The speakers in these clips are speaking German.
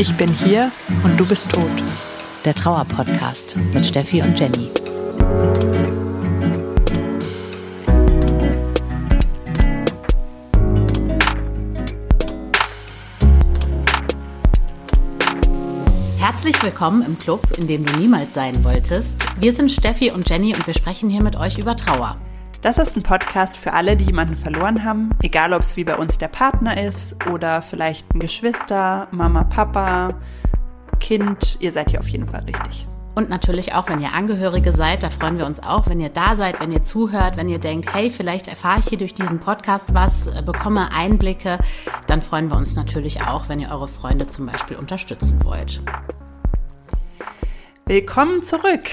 Ich bin hier und du bist tot. Der Trauer-Podcast mit Steffi und Jenny. Herzlich willkommen im Club, in dem du niemals sein wolltest. Wir sind Steffi und Jenny und wir sprechen hier mit euch über Trauer. Das ist ein Podcast für alle, die jemanden verloren haben, egal ob es wie bei uns der Partner ist oder vielleicht ein Geschwister, Mama, Papa, Kind. Ihr seid hier auf jeden Fall richtig. Und natürlich auch, wenn ihr Angehörige seid, da freuen wir uns auch, wenn ihr da seid, wenn ihr zuhört, wenn ihr denkt, hey, vielleicht erfahre ich hier durch diesen Podcast was, äh, bekomme Einblicke, dann freuen wir uns natürlich auch, wenn ihr eure Freunde zum Beispiel unterstützen wollt. Willkommen zurück.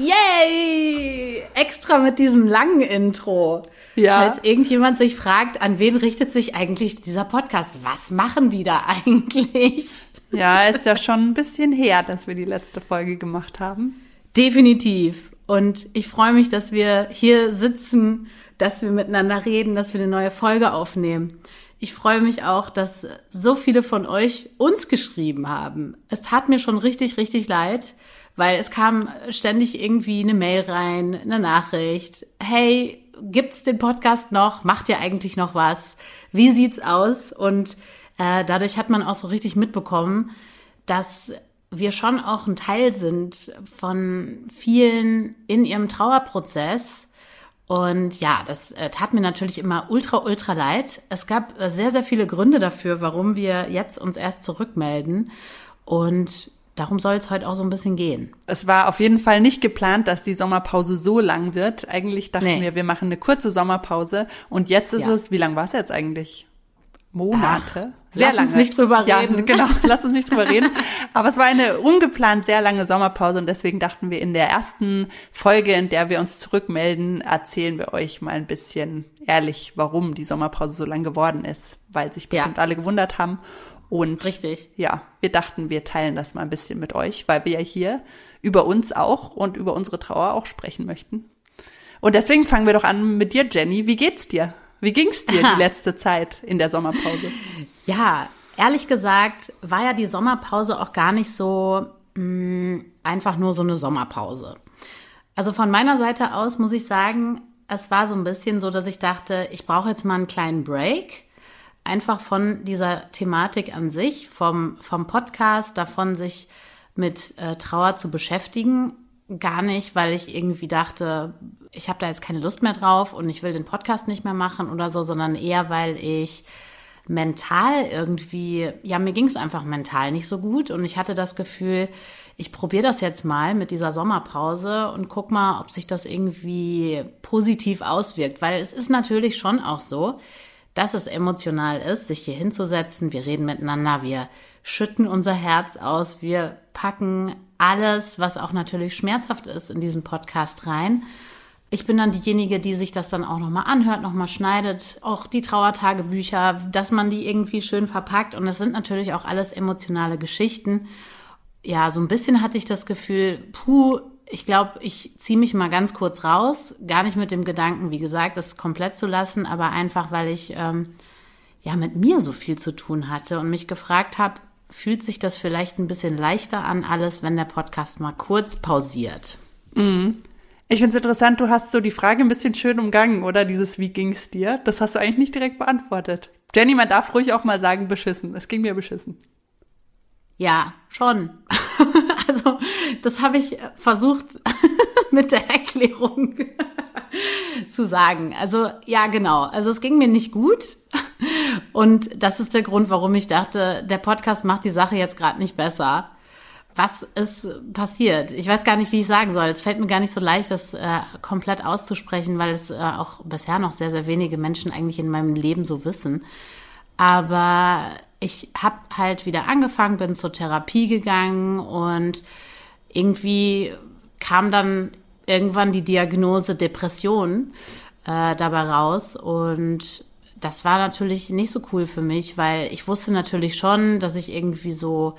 Yay! Extra mit diesem langen Intro. Ja. Falls irgendjemand sich fragt, an wen richtet sich eigentlich dieser Podcast? Was machen die da eigentlich? Ja, ist ja schon ein bisschen her, dass wir die letzte Folge gemacht haben. Definitiv. Und ich freue mich, dass wir hier sitzen, dass wir miteinander reden, dass wir eine neue Folge aufnehmen. Ich freue mich auch, dass so viele von euch uns geschrieben haben. Es tat mir schon richtig, richtig leid weil es kam ständig irgendwie eine Mail rein, eine Nachricht. Hey, gibt's den Podcast noch? Macht ihr eigentlich noch was? Wie sieht's aus? Und äh, dadurch hat man auch so richtig mitbekommen, dass wir schon auch ein Teil sind von vielen in ihrem Trauerprozess. Und ja, das äh, tat mir natürlich immer ultra, ultra leid. Es gab äh, sehr, sehr viele Gründe dafür, warum wir jetzt uns erst zurückmelden. Und Darum soll es heute auch so ein bisschen gehen. Es war auf jeden Fall nicht geplant, dass die Sommerpause so lang wird. Eigentlich dachten nee. wir, wir machen eine kurze Sommerpause. Und jetzt ist ja. es, wie lang war es jetzt eigentlich? Monate. Ach, sehr lass lange. uns nicht drüber reden. Ja, genau, lass uns nicht drüber reden. Aber es war eine ungeplant sehr lange Sommerpause und deswegen dachten wir, in der ersten Folge, in der wir uns zurückmelden, erzählen wir euch mal ein bisschen ehrlich, warum die Sommerpause so lang geworden ist, weil sich bestimmt ja. alle gewundert haben. Und Richtig. ja, wir dachten, wir teilen das mal ein bisschen mit euch, weil wir ja hier über uns auch und über unsere Trauer auch sprechen möchten. Und deswegen fangen wir doch an mit dir, Jenny. Wie geht's dir? Wie ging's dir die letzte Zeit in der Sommerpause? Ja, ehrlich gesagt war ja die Sommerpause auch gar nicht so mh, mm, einfach nur so eine Sommerpause. Also von meiner Seite aus muss ich sagen, es war so ein bisschen so, dass ich dachte, ich brauche jetzt mal einen kleinen Break einfach von dieser Thematik an sich, vom, vom Podcast, davon sich mit äh, Trauer zu beschäftigen. Gar nicht, weil ich irgendwie dachte, ich habe da jetzt keine Lust mehr drauf und ich will den Podcast nicht mehr machen oder so, sondern eher, weil ich mental irgendwie, ja, mir ging es einfach mental nicht so gut und ich hatte das Gefühl, ich probiere das jetzt mal mit dieser Sommerpause und guck mal, ob sich das irgendwie positiv auswirkt, weil es ist natürlich schon auch so, dass es emotional ist, sich hier hinzusetzen. Wir reden miteinander, wir schütten unser Herz aus, wir packen alles, was auch natürlich schmerzhaft ist, in diesen Podcast rein. Ich bin dann diejenige, die sich das dann auch nochmal anhört, nochmal schneidet. Auch die Trauertagebücher, dass man die irgendwie schön verpackt. Und das sind natürlich auch alles emotionale Geschichten. Ja, so ein bisschen hatte ich das Gefühl, puh, ich glaube, ich ziehe mich mal ganz kurz raus, gar nicht mit dem Gedanken, wie gesagt, das komplett zu lassen, aber einfach, weil ich ähm, ja mit mir so viel zu tun hatte und mich gefragt habe, fühlt sich das vielleicht ein bisschen leichter an alles, wenn der Podcast mal kurz pausiert? Mhm. Ich finde es interessant, du hast so die Frage ein bisschen schön umgangen, oder? Dieses Wie ging's dir? Das hast du eigentlich nicht direkt beantwortet. Jenny, man darf ruhig auch mal sagen, beschissen. Es ging mir beschissen. Ja, schon. also, das habe ich versucht mit der Erklärung zu sagen. Also, ja, genau. Also, es ging mir nicht gut. Und das ist der Grund, warum ich dachte, der Podcast macht die Sache jetzt gerade nicht besser. Was ist passiert? Ich weiß gar nicht, wie ich sagen soll. Es fällt mir gar nicht so leicht, das äh, komplett auszusprechen, weil es äh, auch bisher noch sehr, sehr wenige Menschen eigentlich in meinem Leben so wissen. Aber ich habe halt wieder angefangen, bin zur Therapie gegangen und irgendwie kam dann irgendwann die Diagnose Depression äh, dabei raus und das war natürlich nicht so cool für mich, weil ich wusste natürlich schon, dass ich irgendwie so,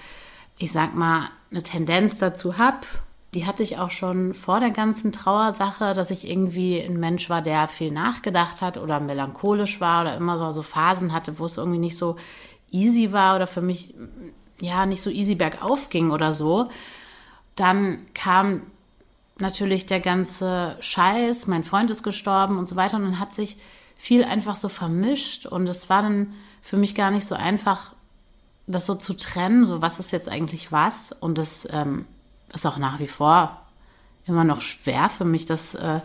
ich sag mal, eine Tendenz dazu habe, die hatte ich auch schon vor der ganzen Trauersache, dass ich irgendwie ein Mensch war, der viel nachgedacht hat oder melancholisch war oder immer so Phasen hatte, wo es irgendwie nicht so easy war oder für mich ja nicht so easy bergauf ging oder so. Dann kam natürlich der ganze Scheiß, mein Freund ist gestorben und so weiter und dann hat sich viel einfach so vermischt und es war dann für mich gar nicht so einfach, das so zu trennen, so was ist jetzt eigentlich was und das ähm, ist auch nach wie vor immer noch schwer für mich, das äh,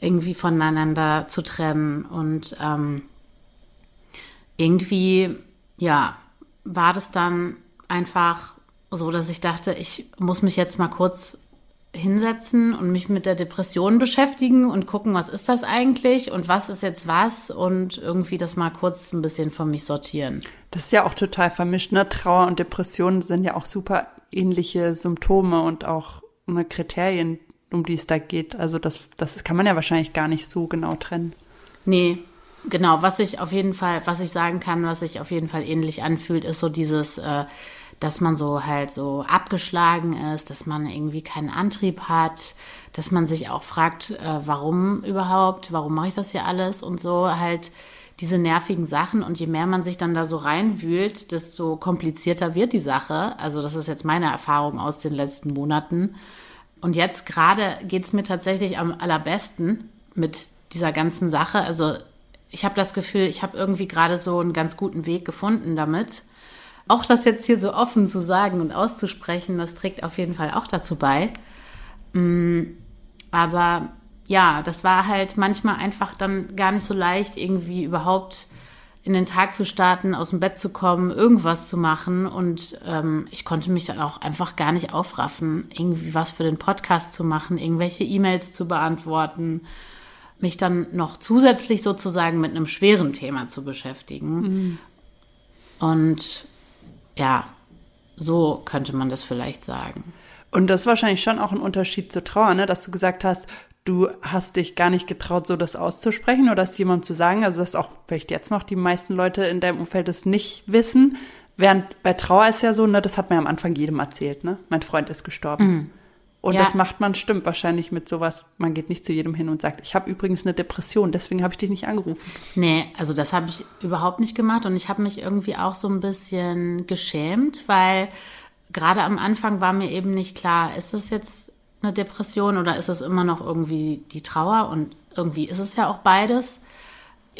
irgendwie voneinander zu trennen. Und ähm, irgendwie, ja, war das dann einfach so, dass ich dachte, ich muss mich jetzt mal kurz hinsetzen und mich mit der Depression beschäftigen und gucken, was ist das eigentlich und was ist jetzt was und irgendwie das mal kurz ein bisschen von mich sortieren. Das ist ja auch total vermischt, ne? Trauer und Depression sind ja auch super ähnliche Symptome und auch eine Kriterien, um die es da geht. Also das, das kann man ja wahrscheinlich gar nicht so genau trennen. Nee, genau. Was ich auf jeden Fall, was ich sagen kann, was sich auf jeden Fall ähnlich anfühlt, ist so dieses, äh, dass man so halt so abgeschlagen ist, dass man irgendwie keinen Antrieb hat, dass man sich auch fragt, äh, warum überhaupt, warum mache ich das hier alles und so halt diese nervigen Sachen und je mehr man sich dann da so reinwühlt, desto komplizierter wird die Sache. Also das ist jetzt meine Erfahrung aus den letzten Monaten. Und jetzt gerade geht's mir tatsächlich am allerbesten mit dieser ganzen Sache. Also ich habe das Gefühl, ich habe irgendwie gerade so einen ganz guten Weg gefunden damit. Auch das jetzt hier so offen zu sagen und auszusprechen, das trägt auf jeden Fall auch dazu bei. Mm, aber ja, das war halt manchmal einfach dann gar nicht so leicht, irgendwie überhaupt in den Tag zu starten, aus dem Bett zu kommen, irgendwas zu machen. Und ähm, ich konnte mich dann auch einfach gar nicht aufraffen, irgendwie was für den Podcast zu machen, irgendwelche E-Mails zu beantworten, mich dann noch zusätzlich sozusagen mit einem schweren Thema zu beschäftigen. Mhm. Und ja, so könnte man das vielleicht sagen. Und das ist wahrscheinlich schon auch ein Unterschied zur Trauer, ne? dass du gesagt hast, du hast dich gar nicht getraut, so das auszusprechen oder das jemandem zu sagen. Also, dass auch vielleicht jetzt noch die meisten Leute in deinem Umfeld das nicht wissen. Während bei Trauer ist ja so, ne, das hat mir am Anfang jedem erzählt, ne? Mein Freund ist gestorben. Mhm. Und ja. das macht man, stimmt, wahrscheinlich mit sowas. Man geht nicht zu jedem hin und sagt, ich habe übrigens eine Depression, deswegen habe ich dich nicht angerufen. Nee, also das habe ich überhaupt nicht gemacht und ich habe mich irgendwie auch so ein bisschen geschämt, weil gerade am Anfang war mir eben nicht klar, ist das jetzt eine Depression oder ist es immer noch irgendwie die Trauer? Und irgendwie ist es ja auch beides.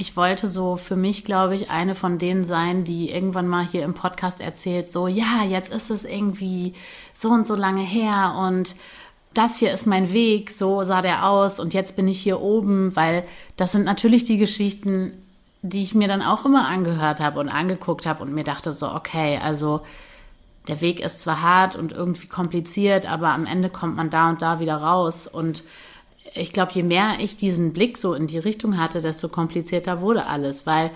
Ich wollte so für mich, glaube ich, eine von denen sein, die irgendwann mal hier im Podcast erzählt, so, ja, jetzt ist es irgendwie so und so lange her und das hier ist mein Weg, so sah der aus und jetzt bin ich hier oben, weil das sind natürlich die Geschichten, die ich mir dann auch immer angehört habe und angeguckt habe und mir dachte so, okay, also der Weg ist zwar hart und irgendwie kompliziert, aber am Ende kommt man da und da wieder raus. Und ich glaube, je mehr ich diesen Blick so in die Richtung hatte, desto komplizierter wurde alles, weil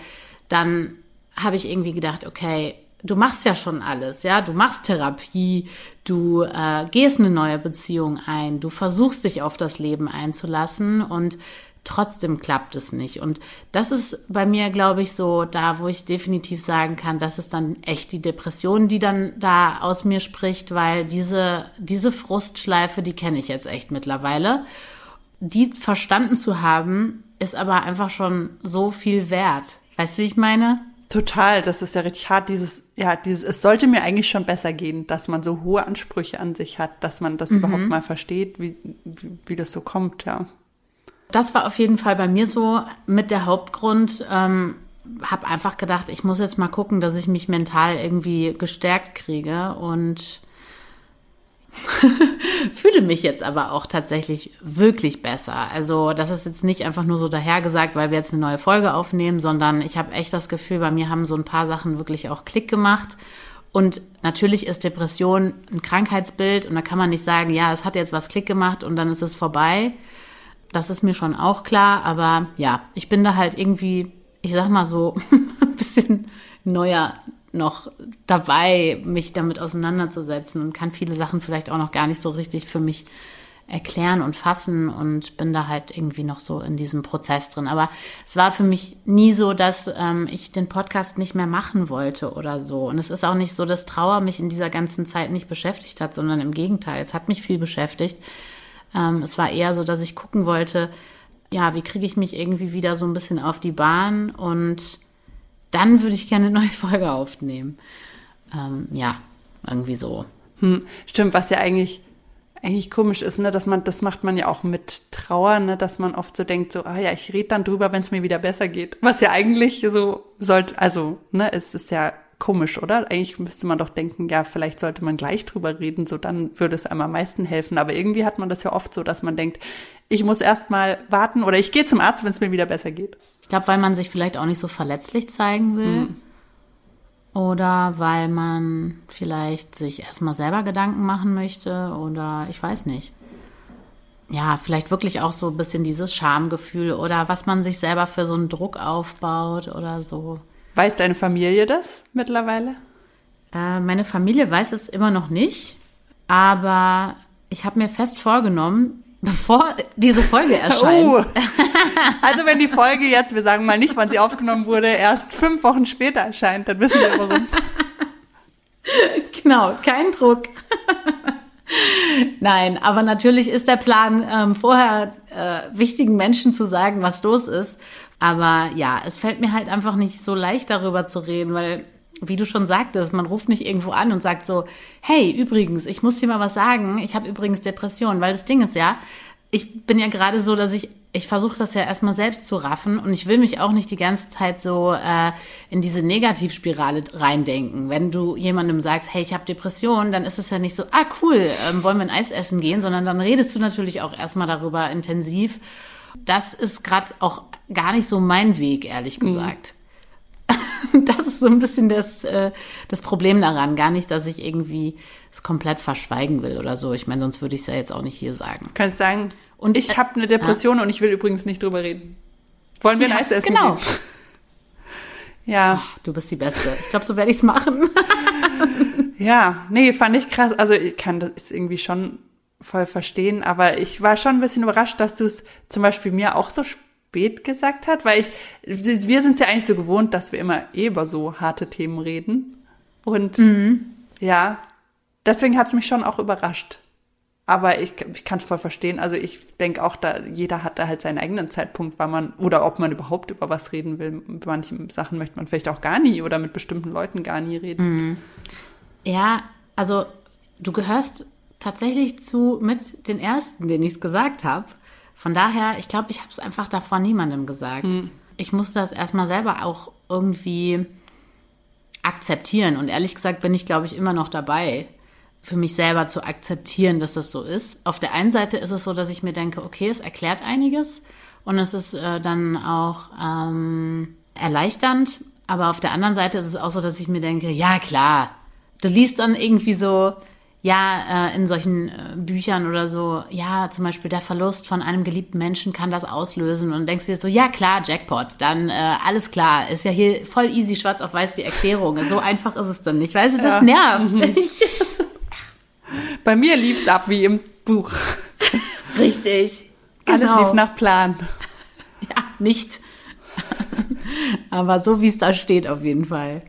dann habe ich irgendwie gedacht, okay, du machst ja schon alles, ja, du machst Therapie, du äh, gehst eine neue Beziehung ein, du versuchst dich auf das Leben einzulassen und trotzdem klappt es nicht. Und das ist bei mir, glaube ich, so da, wo ich definitiv sagen kann, das ist dann echt die Depression, die dann da aus mir spricht, weil diese, diese Frustschleife, die kenne ich jetzt echt mittlerweile. Die verstanden zu haben, ist aber einfach schon so viel wert. Weißt du, wie ich meine? Total, das ist ja richtig hart, dieses, ja, dieses, es sollte mir eigentlich schon besser gehen, dass man so hohe Ansprüche an sich hat, dass man das mhm. überhaupt mal versteht, wie, wie, wie das so kommt, ja das war auf jeden Fall bei mir so mit der Hauptgrund. Ähm, habe einfach gedacht, ich muss jetzt mal gucken, dass ich mich mental irgendwie gestärkt kriege und fühle mich jetzt aber auch tatsächlich wirklich besser. Also das ist jetzt nicht einfach nur so dahergesagt, weil wir jetzt eine neue Folge aufnehmen, sondern ich habe echt das Gefühl, bei mir haben so ein paar Sachen wirklich auch Klick gemacht. Und natürlich ist Depression ein Krankheitsbild und da kann man nicht sagen, ja, es hat jetzt was Klick gemacht und dann ist es vorbei. Das ist mir schon auch klar, aber ja, ich bin da halt irgendwie, ich sag mal so, ein bisschen neuer noch dabei, mich damit auseinanderzusetzen und kann viele Sachen vielleicht auch noch gar nicht so richtig für mich erklären und fassen und bin da halt irgendwie noch so in diesem Prozess drin. Aber es war für mich nie so, dass ähm, ich den Podcast nicht mehr machen wollte oder so. Und es ist auch nicht so, dass Trauer mich in dieser ganzen Zeit nicht beschäftigt hat, sondern im Gegenteil, es hat mich viel beschäftigt. Ähm, es war eher so, dass ich gucken wollte, ja, wie kriege ich mich irgendwie wieder so ein bisschen auf die Bahn und dann würde ich gerne eine neue Folge aufnehmen. Ähm, ja, irgendwie so. Hm, stimmt, was ja eigentlich eigentlich komisch ist, ne, dass man, das macht man ja auch mit Trauer, ne, dass man oft so denkt, so, ah ja, ich rede dann drüber, wenn es mir wieder besser geht. Was ja eigentlich so sollte, also, ne, es ist ja komisch, oder? Eigentlich müsste man doch denken, ja, vielleicht sollte man gleich drüber reden, so dann würde es einem am meisten helfen. Aber irgendwie hat man das ja oft so, dass man denkt, ich muss erst mal warten oder ich gehe zum Arzt, wenn es mir wieder besser geht. Ich glaube, weil man sich vielleicht auch nicht so verletzlich zeigen will. Hm. Oder weil man vielleicht sich erstmal selber Gedanken machen möchte oder ich weiß nicht. Ja, vielleicht wirklich auch so ein bisschen dieses Schamgefühl oder was man sich selber für so einen Druck aufbaut oder so. Weiß deine Familie das mittlerweile? Äh, meine Familie weiß es immer noch nicht, aber ich habe mir fest vorgenommen, bevor diese Folge erscheint. Uh, also wenn die Folge jetzt, wir sagen mal nicht, wann sie aufgenommen wurde, erst fünf Wochen später erscheint, dann wissen wir warum. Genau, kein Druck. Nein, aber natürlich ist der Plan, ähm, vorher äh, wichtigen Menschen zu sagen, was los ist. Aber ja, es fällt mir halt einfach nicht so leicht darüber zu reden, weil wie du schon sagtest, man ruft nicht irgendwo an und sagt so, hey, übrigens, ich muss dir mal was sagen, ich habe übrigens Depressionen, weil das Ding ist ja, ich bin ja gerade so, dass ich, ich versuche das ja erstmal selbst zu raffen und ich will mich auch nicht die ganze Zeit so äh, in diese Negativspirale reindenken. Wenn du jemandem sagst, hey, ich habe Depressionen, dann ist es ja nicht so, ah cool, ähm, wollen wir ein Eis essen gehen, sondern dann redest du natürlich auch erstmal darüber intensiv. Das ist gerade auch gar nicht so mein Weg, ehrlich mhm. gesagt. Mhm. das ist so ein bisschen das, äh, das Problem daran. Gar nicht, dass ich irgendwie es komplett verschweigen will oder so. Ich meine, sonst würde ich es ja jetzt auch nicht hier sagen. Kannst sagen, und ich äh, habe eine Depression ja. und ich will übrigens nicht drüber reden. Wollen wir ja, ein Eis essen? Genau. Gehen? Ja. Ach, du bist die Beste. Ich glaube, so werde ich es machen. ja, nee, fand ich krass. Also ich kann das irgendwie schon voll verstehen, aber ich war schon ein bisschen überrascht, dass du es zum Beispiel mir auch so spät gesagt hat, weil ich, wir sind ja eigentlich so gewohnt, dass wir immer eh über so harte Themen reden. Und mhm. ja, deswegen hat es mich schon auch überrascht. Aber ich, ich kann es voll verstehen. Also ich denke auch, da jeder hat da halt seinen eigenen Zeitpunkt, wann man oder ob man überhaupt über was reden will. Bei manchen Sachen möchte man vielleicht auch gar nie oder mit bestimmten Leuten gar nie reden. Mhm. Ja, also du gehörst tatsächlich zu mit den ersten, den ich es gesagt habe. Von daher, ich glaube, ich habe es einfach davor niemandem gesagt. Mhm. Ich musste das erstmal selber auch irgendwie akzeptieren. Und ehrlich gesagt bin ich, glaube ich, immer noch dabei, für mich selber zu akzeptieren, dass das so ist. Auf der einen Seite ist es so, dass ich mir denke, okay, es erklärt einiges und es ist äh, dann auch ähm, erleichternd. Aber auf der anderen Seite ist es auch so, dass ich mir denke, ja klar, du liest dann irgendwie so, ja, äh, in solchen äh, Büchern oder so, ja, zum Beispiel der Verlust von einem geliebten Menschen kann das auslösen und denkst dir so, ja klar, Jackpot, dann äh, alles klar, ist ja hier voll easy, schwarz auf weiß die Erklärung. So einfach ist es dann nicht, weißt du, das ja. nervt. Mhm. Bei mir lief's ab wie im Buch. Richtig. Genau. Alles lief nach Plan. Ja, nicht. Aber so wie es da steht auf jeden Fall.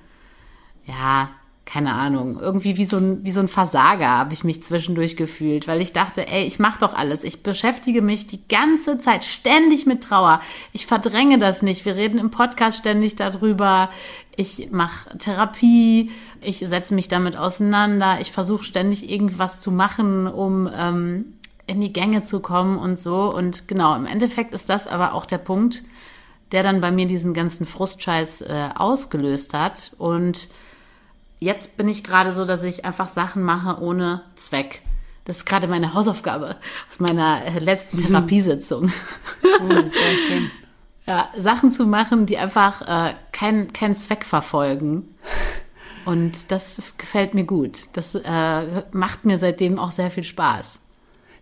Ja, keine Ahnung, irgendwie wie so ein, wie so ein Versager habe ich mich zwischendurch gefühlt, weil ich dachte, ey, ich mache doch alles. Ich beschäftige mich die ganze Zeit ständig mit Trauer. Ich verdränge das nicht. Wir reden im Podcast ständig darüber. Ich mache Therapie. Ich setze mich damit auseinander. Ich versuche ständig irgendwas zu machen, um ähm, in die Gänge zu kommen und so. Und genau, im Endeffekt ist das aber auch der Punkt, der dann bei mir diesen ganzen Frustscheiß äh, ausgelöst hat. Und jetzt bin ich gerade so, dass ich einfach Sachen mache ohne Zweck. Das ist gerade meine Hausaufgabe aus meiner äh, letzten mhm. Therapiesitzung. Oh, sehr schön. Ja, Sachen zu machen, die einfach äh, keinen kein Zweck verfolgen. Und das gefällt mir gut. Das äh, macht mir seitdem auch sehr viel Spaß.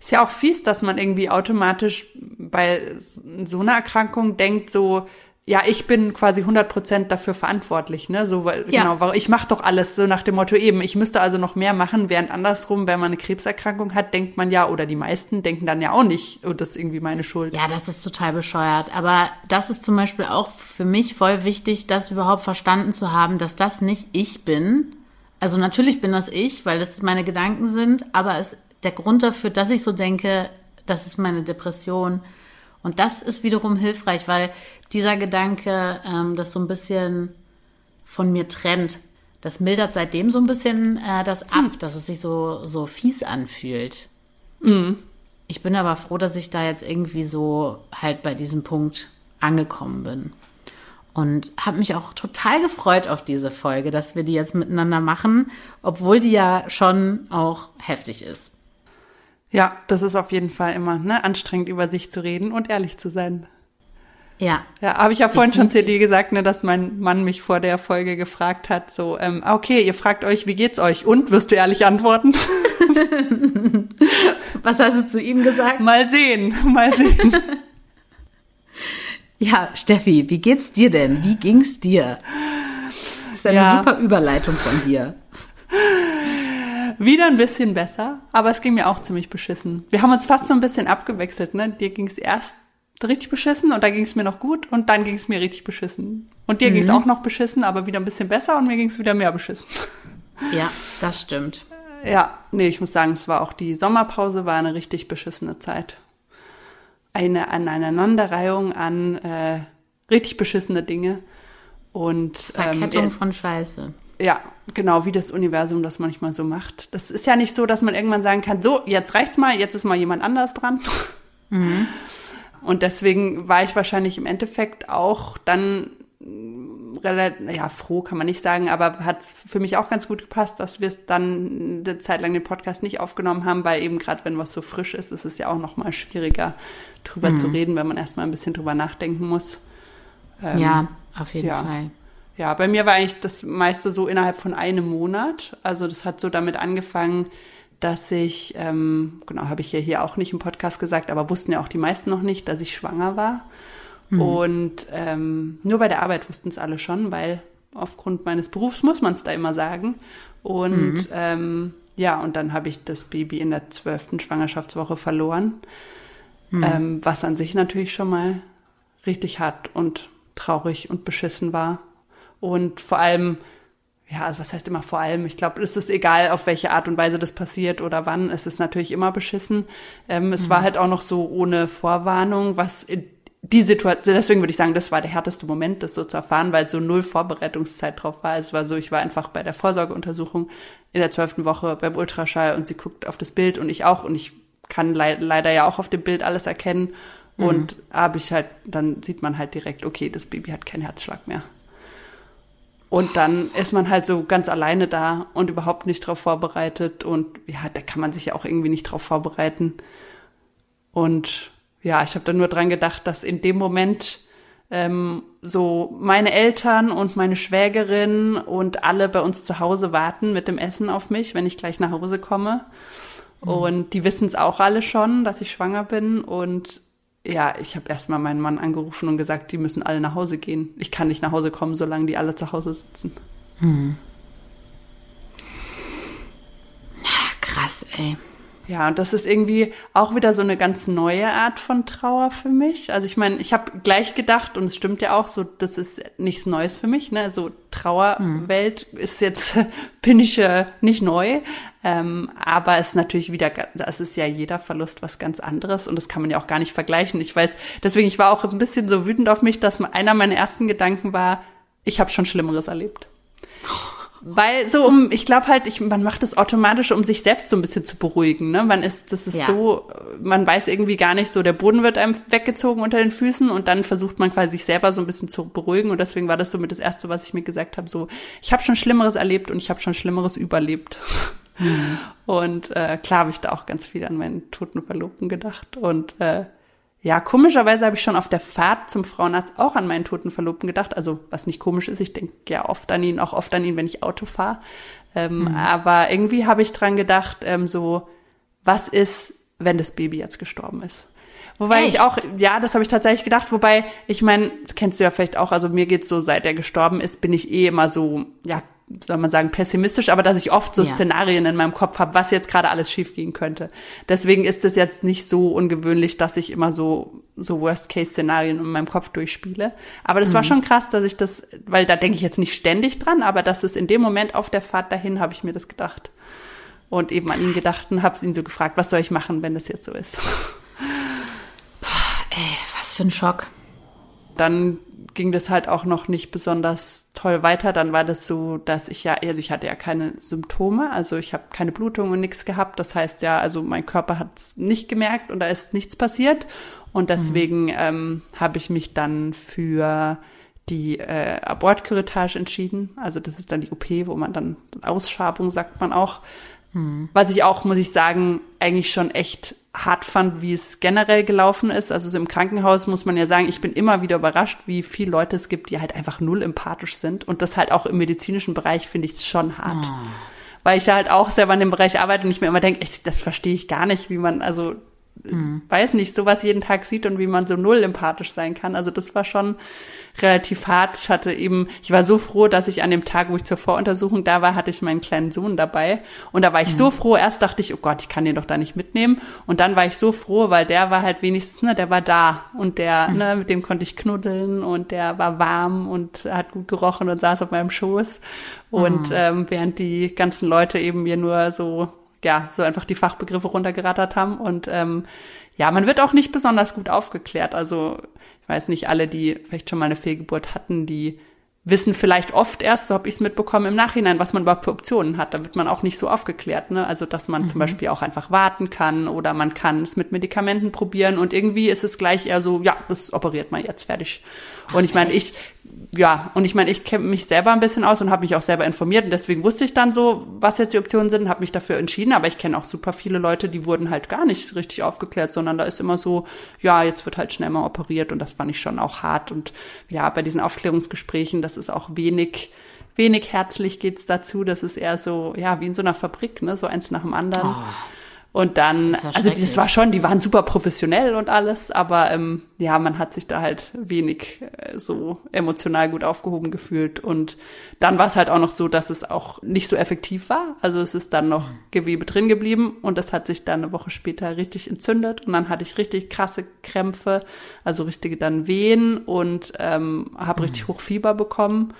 Ist ja auch fies, dass man irgendwie automatisch bei so einer Erkrankung denkt, so, ja, ich bin quasi 100 Prozent dafür verantwortlich, ne? So, weil, Ja. genau, ich mache doch alles so nach dem Motto eben, ich müsste also noch mehr machen, während andersrum, wenn man eine Krebserkrankung hat, denkt man ja, oder die meisten denken dann ja auch nicht, oh, das ist irgendwie meine Schuld. Ja, das ist total bescheuert. Aber das ist zum Beispiel auch für mich voll wichtig, das überhaupt verstanden zu haben, dass das nicht ich bin. Also natürlich bin das ich, weil das meine Gedanken sind, aber es, der Grund dafür, dass ich so denke, das ist meine Depression. Und das ist wiederum hilfreich, weil dieser Gedanke ähm, das so ein bisschen von mir trennt. Das mildert seitdem so ein bisschen äh, das ab, dass es sich so, so fies anfühlt. Ich bin aber froh, dass ich da jetzt irgendwie so halt bei diesem Punkt angekommen bin. Und habe mich auch total gefreut auf diese Folge, dass wir die jetzt miteinander machen, obwohl die ja schon auch heftig ist. Ja, das ist auf jeden Fall immer ne, anstrengend, über sich zu reden und ehrlich zu sein. Ja, Ja, habe ich ja vorhin schon zu dir gesagt, ne, dass mein Mann mich vor der Folge gefragt hat, so, ähm, ah, okay, ihr fragt euch, wie geht's euch? Und wirst du ehrlich antworten? was hast du zu ihm gesagt? mal sehen, mal sehen. Ja, Steffi, wie geht's dir denn? Wie ging's dir? Das ist eine Ja. super Überleitung von dir. Wieder ein bisschen besser, aber es ging mir auch ziemlich beschissen. Wir haben uns fast so ein bisschen abgewechselt, ne? Dir ging's erst richtig beschissen und dann ging's mir noch gut und dann ging's mir richtig beschissen. Und dir ging's auch noch beschissen, aber wieder ein bisschen besser und mir ging's wieder mehr beschissen. Ja, das stimmt. Ja, nee, ich muss sagen, es war auch die Sommerpause, war eine richtig beschissene Zeit. Eine Aneinanderreihung an äh, richtig beschissene Dinge. Und Verkettung ähm, von Scheiße. ja, genau, wie das Universum das manchmal so macht. Das ist ja nicht so, dass man irgendwann sagen kann, so, jetzt reicht's mal, jetzt ist mal jemand anders dran. Und deswegen war ich wahrscheinlich im Endeffekt auch dann relativ, ja, froh kann man nicht sagen, aber hat für mich auch ganz gut gepasst, dass wir es dann eine Zeit lang den Podcast nicht aufgenommen haben, weil eben gerade wenn was so frisch ist, ist es ja auch noch mal schwieriger drüber zu reden, wenn man erstmal ein bisschen drüber nachdenken muss. Ähm, ja, auf jeden ja. Fall. Ja, bei mir war eigentlich das meiste so innerhalb von einem Monat. Also das hat so damit angefangen, dass ich, ähm, genau, habe ich ja hier auch nicht im Podcast gesagt, aber wussten ja auch die meisten noch nicht, dass ich schwanger war. Und ähm, nur bei der Arbeit wussten es alle schon, weil aufgrund meines Berufs muss man es da immer sagen. Und ähm, ja, und dann habe ich das Baby in der zwölften Schwangerschaftswoche verloren, ähm, was an sich natürlich schon mal richtig hart und traurig und beschissen war. Und vor allem, ja, also was heißt immer vor allem? Ich glaube, es ist egal, auf welche Art und Weise das passiert oder wann. Es ist natürlich immer beschissen. Ähm, es war halt auch noch so ohne Vorwarnung, was die Situation, deswegen würde ich sagen, das war der härteste Moment, das so zu erfahren, weil so null Vorbereitungszeit drauf war. Es war so, ich war einfach bei der Vorsorgeuntersuchung in der zwölften Woche beim Ultraschall und sie guckt auf das Bild und ich auch und ich kann lei- leider ja auch auf dem Bild alles erkennen und habe ich halt, dann sieht man halt direkt, okay, das Baby hat keinen Herzschlag mehr. Und dann ist man halt so ganz alleine da und überhaupt nicht drauf vorbereitet. Und ja, da kann man sich ja auch irgendwie nicht drauf vorbereiten. Und ja, ich habe dann nur dran gedacht, dass in dem Moment ähm, so meine Eltern und meine Schwägerin und alle bei uns zu Hause warten mit dem Essen auf mich, wenn ich gleich nach Hause komme. Und die wissen es auch alle schon, dass ich schwanger bin. Und ja, ich habe erstmal meinen Mann angerufen und gesagt, die müssen alle nach Hause gehen. Ich kann nicht nach Hause kommen, solange die alle zu Hause sitzen. Krass, ey. Ja, und das ist irgendwie auch wieder so eine ganz neue Art von Trauer für mich. Also ich meine, ich habe gleich gedacht, und es stimmt ja auch, so das ist nichts Neues für mich. Ne? So Trauerwelt ist jetzt, bin ich äh, nicht neu. Ähm, aber es ist natürlich wieder, das ist ja jeder Verlust was ganz anderes und das kann man ja auch gar nicht vergleichen. Ich weiß, deswegen, ich war auch ein bisschen so wütend auf mich, dass einer meiner ersten Gedanken war, ich habe schon Schlimmeres erlebt. Weil so um, ich glaube halt, ich, man macht das automatisch, um sich selbst so ein bisschen zu beruhigen. Ne? Man ist, das ist Ja. so, man weiß irgendwie gar nicht so, der Boden wird einem weggezogen unter den Füßen und dann versucht man quasi sich selber so ein bisschen zu beruhigen und deswegen war das so mit das Erste, was ich mir gesagt habe, so, ich habe schon Schlimmeres erlebt und ich habe schon Schlimmeres überlebt. Und äh, klar habe ich da auch ganz viel an meinen toten Verlobten gedacht und äh, ja, komischerweise habe ich schon auf der Fahrt zum Frauenarzt auch an meinen toten Verlobten gedacht. Also, was nicht komisch ist, ich denke ja oft an ihn, auch oft an ihn, wenn ich Auto fahre. Ähm, Aber irgendwie habe ich dran gedacht, ähm, so, was ist, wenn das Baby jetzt gestorben ist? wobei Echt? ich auch, ja, das habe ich tatsächlich gedacht, wobei, ich meine, kennst du ja vielleicht auch, also mir geht's so, seit er gestorben ist, bin ich eh immer so, ja, soll man sagen, pessimistisch, aber dass ich oft so Ja. Szenarien in meinem Kopf habe, was jetzt gerade alles schiefgehen könnte. Deswegen ist es jetzt nicht so ungewöhnlich, dass ich immer so, so Worst-Case-Szenarien in meinem Kopf durchspiele. Aber das Mhm. war schon krass, dass ich das, weil da denke ich jetzt nicht ständig dran, aber dass es in dem Moment auf der Fahrt dahin, habe ich mir das gedacht. Und eben an ihn gedacht und habe ihn so gefragt, was soll ich machen, wenn das jetzt so ist? Ey, was für ein Schock. Dann ging das halt auch noch nicht besonders toll weiter. Dann war das so, dass ich ja, also ich hatte ja keine Symptome, also ich habe keine Blutung und nichts gehabt. Das heißt ja, also mein Körper hat es nicht gemerkt und da ist nichts passiert. Und deswegen ähm, habe ich mich dann für die äh, Abortcurettage entschieden. Also das ist dann die OP, wo man dann Ausschabung sagt man auch. Was ich auch, muss ich sagen, eigentlich schon echt hart fand, wie es generell gelaufen ist. Also so im Krankenhaus muss man ja sagen, ich bin immer wieder überrascht, wie viele Leute es gibt, die halt einfach null empathisch sind. Und das halt auch im medizinischen Bereich finde ich es schon hart. Weil ich ja halt auch selber in dem Bereich arbeite und ich mir immer denke, das verstehe ich gar nicht, wie man, also weiß nicht, sowas jeden Tag sieht und wie man so null empathisch sein kann. Also das war schon relativ hart. Ich hatte eben, ich war so froh, dass ich an dem Tag, wo ich zur Voruntersuchung da war, hatte ich meinen kleinen Sohn dabei. Und da war ich so froh. Erst dachte ich, oh Gott, ich kann den doch da nicht mitnehmen. Und dann war ich so froh, weil der war halt wenigstens, ne, der war da. Und der, ne, mit dem konnte ich knuddeln und der war warm und hat gut gerochen und saß auf meinem Schoß. Und ähm, während die ganzen Leute eben mir nur so ja, so einfach die Fachbegriffe runtergerattert haben. Und ähm, ja, man wird auch nicht besonders gut aufgeklärt. Also ich weiß nicht, alle, die vielleicht schon mal eine Fehlgeburt hatten, die wissen vielleicht oft erst, so habe ich es mitbekommen, im Nachhinein, was man überhaupt für Optionen hat. Da wird man auch nicht so aufgeklärt. Ne? Also dass man zum Beispiel auch einfach warten kann oder man kann es mit Medikamenten probieren und irgendwie ist es gleich eher so, ja, das operiert man jetzt fertig. und ich meine, ich ja, und ich meine, ich kenne mich selber ein bisschen aus und habe mich auch selber informiert und deswegen wusste ich dann so, was jetzt die Optionen sind, habe mich dafür entschieden, aber ich kenne auch super viele Leute, die wurden halt gar nicht richtig aufgeklärt, sondern da ist immer so, ja, jetzt wird halt schnell mal operiert und das fand ich schon auch hart. Und ja, bei diesen Aufklärungsgesprächen, das ist auch wenig wenig herzlich geht's dazu, das ist eher so, ja, wie in so einer Fabrik, ne, so eins nach dem anderen. Und dann, Das also das war schon, die waren super professionell und alles, aber ähm, ja, man hat sich da halt wenig äh, so emotional gut aufgehoben gefühlt. Und dann war es halt auch noch so, dass es auch nicht so effektiv war. Also es ist dann noch Gewebe drin geblieben und das hat sich dann eine Woche später richtig entzündet und dann hatte ich richtig krasse Krämpfe, also richtige dann Wehen und ähm, habe richtig hoch Fieber bekommen.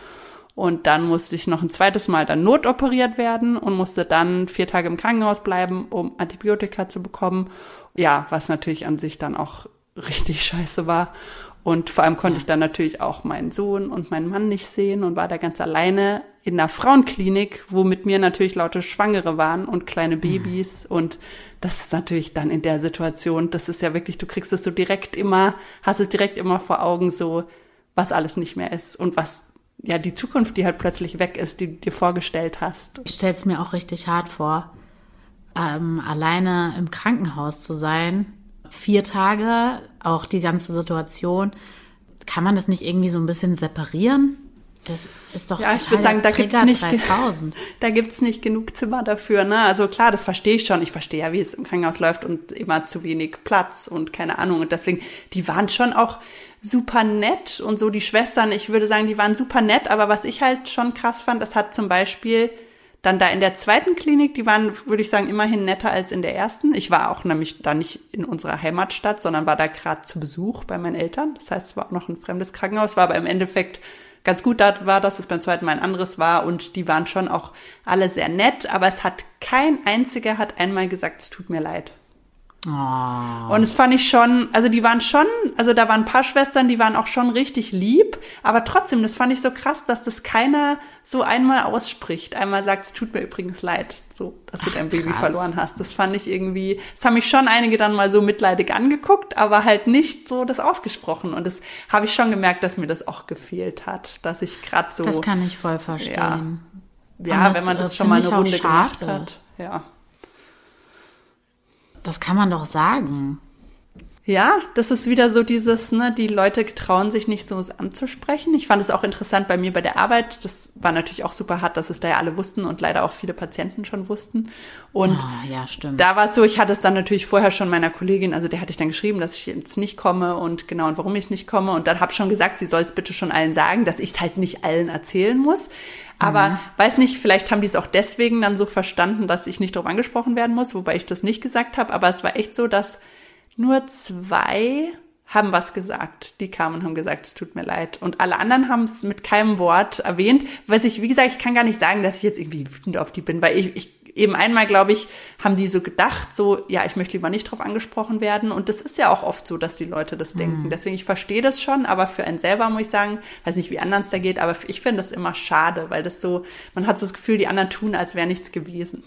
Und dann musste ich noch ein zweites Mal dann notoperiert werden und musste dann vier Tage im Krankenhaus bleiben, um Antibiotika zu bekommen. Ja, was natürlich an sich dann auch richtig scheiße war. Und vor allem konnte ich dann natürlich auch meinen Sohn und meinen Mann nicht sehen und war da ganz alleine in einer Frauenklinik, wo mit mir natürlich laute Schwangere waren und kleine Babys. Und das ist natürlich dann in der Situation, das ist ja wirklich, du kriegst es so direkt immer, hast es direkt immer vor Augen, so was alles nicht mehr ist und was ja, die Zukunft, die halt plötzlich weg ist, die du dir vorgestellt hast. Ich stelle es mir auch richtig hart vor, ähm, alleine im Krankenhaus zu sein. Vier Tage, auch die ganze Situation. Kann man das nicht irgendwie so ein bisschen separieren? Das ist doch Ja, ich würde sagen, da gibt's Trigger nicht, 3000. da gibt's nicht genug Zimmer dafür, ne? Also klar, das verstehe ich schon. Ich verstehe ja, wie es im Krankenhaus läuft und immer zu wenig Platz und keine Ahnung. Und deswegen, die waren schon auch super nett und so die Schwestern, ich würde sagen, die waren super nett, aber was ich halt schon krass fand, das hat zum Beispiel dann da in der zweiten Klinik, die waren, würde ich sagen, immerhin netter als in der ersten. Ich war auch nämlich da nicht in unserer Heimatstadt, sondern war da gerade zu Besuch bei meinen Eltern. Das heißt, es war auch noch ein fremdes Krankenhaus, war aber im Endeffekt ganz gut da war, dass es beim zweiten Mal ein anderes war und die waren schon auch alle sehr nett, aber es hat kein einziger hat einmal gesagt, es tut mir leid. Oh. Und es fand ich schon, also die waren schon, also da waren ein paar Schwestern, die waren auch schon richtig lieb, aber trotzdem, das fand ich so krass, dass das keiner so einmal ausspricht, einmal sagt, es tut mir übrigens leid, so, dass du Ach, dein Baby krass. verloren hast. Das fand ich irgendwie, das haben mich schon einige dann mal so mitleidig angeguckt, aber halt nicht so das ausgesprochen. Und das habe ich schon gemerkt, dass mir das auch gefehlt hat, dass ich gerade so, Das kann ich voll verstehen. ja, das, wenn man äh, das schon mal eine Runde gemacht hat, ja. Das kann man doch sagen. Ja, das ist wieder so dieses, ne, die Leute trauen sich nicht so anzusprechen. Ich fand es auch interessant bei mir bei der Arbeit. Das war natürlich auch super hart, dass es da ja alle wussten und leider auch viele Patienten schon wussten. Und Ah, ja, da war es so, ich hatte es dann natürlich vorher schon meiner Kollegin, also der hatte ich dann geschrieben, dass ich jetzt nicht komme und genau und warum ich nicht komme. Und dann habe schon gesagt, sie soll es bitte schon allen sagen, dass ich es halt nicht allen erzählen muss. Aber weiß nicht, vielleicht haben die es auch deswegen dann so verstanden, dass ich nicht darauf angesprochen werden muss, wobei ich das nicht gesagt habe. Aber es war echt so, dass nur zwei haben was gesagt. Die kamen und haben gesagt, es tut mir leid. Und alle anderen haben es mit keinem Wort erwähnt. Was ich, wie gesagt, ich kann gar nicht sagen, dass ich jetzt irgendwie wütend auf die bin, weil ich, ich eben einmal, glaube ich, haben die so gedacht, so, ja, ich möchte lieber nicht drauf angesprochen werden. Und das ist ja auch oft so, dass die Leute das denken. Deswegen, ich verstehe das schon, aber für einen selber muss ich sagen, weiß nicht, wie anderen es da geht, aber ich finde das immer schade, weil das so, man hat so das Gefühl, die anderen tun, als wäre nichts gewesen.